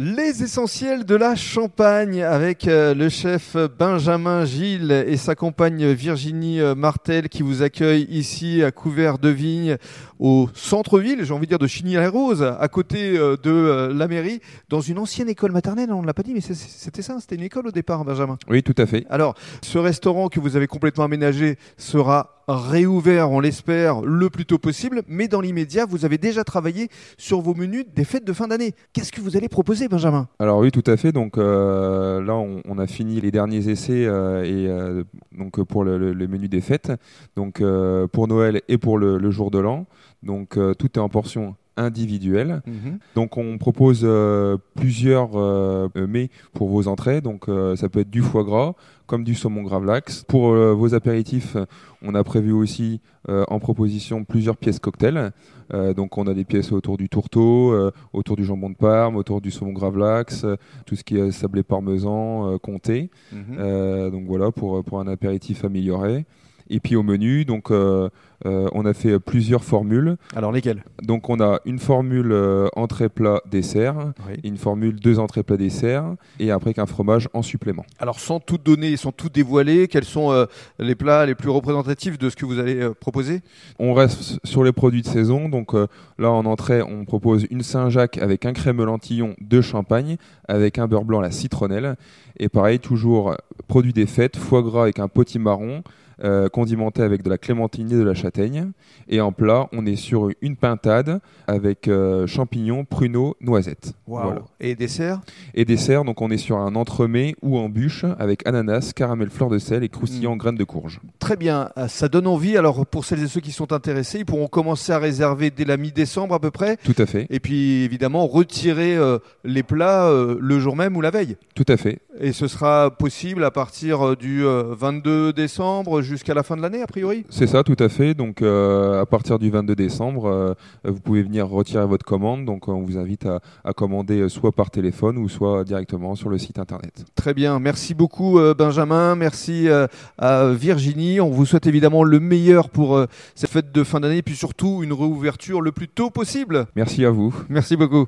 Les essentiels de la Champagne avec euh, le chef Benjamin Gilles et sa compagne Virginie euh, Martel qui vous accueille ici à couvert de vigne au centre-ville, j'ai envie de dire de Chigny-les-Roses, à côté euh, de la mairie, dans une ancienne école maternelle. On ne l'a pas dit, mais c'était ça, c'était une école au départ, Benjamin. Oui, tout à fait. Alors, ce restaurant que vous avez complètement aménagé sera réouvert, on l'espère, le plus tôt possible. Mais dans l'immédiat, vous avez déjà travaillé sur vos menus des fêtes de fin d'année. Qu'est-ce que vous allez proposer, Benjamin? Alors oui, tout à fait. Donc euh, là, on, a fini les derniers essais euh, et euh, donc pour le, menu des fêtes. Donc pour Noël et pour le, jour de l'an. Donc tout est en portion individuelle. Mhm. Donc on propose plusieurs mets pour vos entrées. Donc ça peut être du foie gras, comme du saumon gravlax. Pour euh, vos apéritifs, on a prévu aussi euh, en proposition plusieurs pièces cocktails. Euh, donc on a des pièces autour du tourteau, autour du jambon de Parme, autour du saumon gravlax, tout ce qui est sablé parmesan, comté. Mhm. donc voilà pour, pour un apéritif amélioré. Et puis au menu, donc euh, euh, on a fait plusieurs formules. Alors lesquelles? Donc on a une formule euh, entrée plat dessert, une formule deux entrées plat dessert, et après qu'un fromage en supplément. Alors sans tout donner, sans tout dévoiler, quels sont les plats les plus représentatifs de ce que vous allez proposer? On reste sur les produits de saison. Donc là en entrée, on propose une Saint-Jacques avec un crème lentillon de champagne, avec un beurre blanc à la citronnelle, et pareil toujours produit des fêtes, foie gras avec un potimarron. Euh, condimenté avec de la clémentine et de la châtaigne. Et en plat, on est sur une pintade avec euh, champignons, pruneaux, noisettes. Et dessert Et dessert, donc on est sur un entremets ou en bûche avec ananas, caramel fleur de sel et croustillant mm. graines de courge. Très bien, euh, ça donne envie. Alors pour celles et ceux qui sont intéressés, ils pourront commencer à réserver dès la mi-décembre à peu près? Tout à fait. Et puis évidemment retirer les plats le jour même ou la veille? Tout à fait. Et ce sera possible à partir du 22 décembre jusqu'à la fin de l'année, a priori? C'est ça, tout à fait. Donc, euh, à partir du 22 décembre, euh, vous pouvez venir retirer votre commande. Donc, on vous invite à, commander soit par téléphone ou soit directement sur le site internet. Très bien. Merci beaucoup, euh, Benjamin. Merci à Virginie. On vous souhaite évidemment le meilleur pour cette fête de fin d'année et puis surtout une réouverture le plus tôt possible. Merci à vous. Merci beaucoup.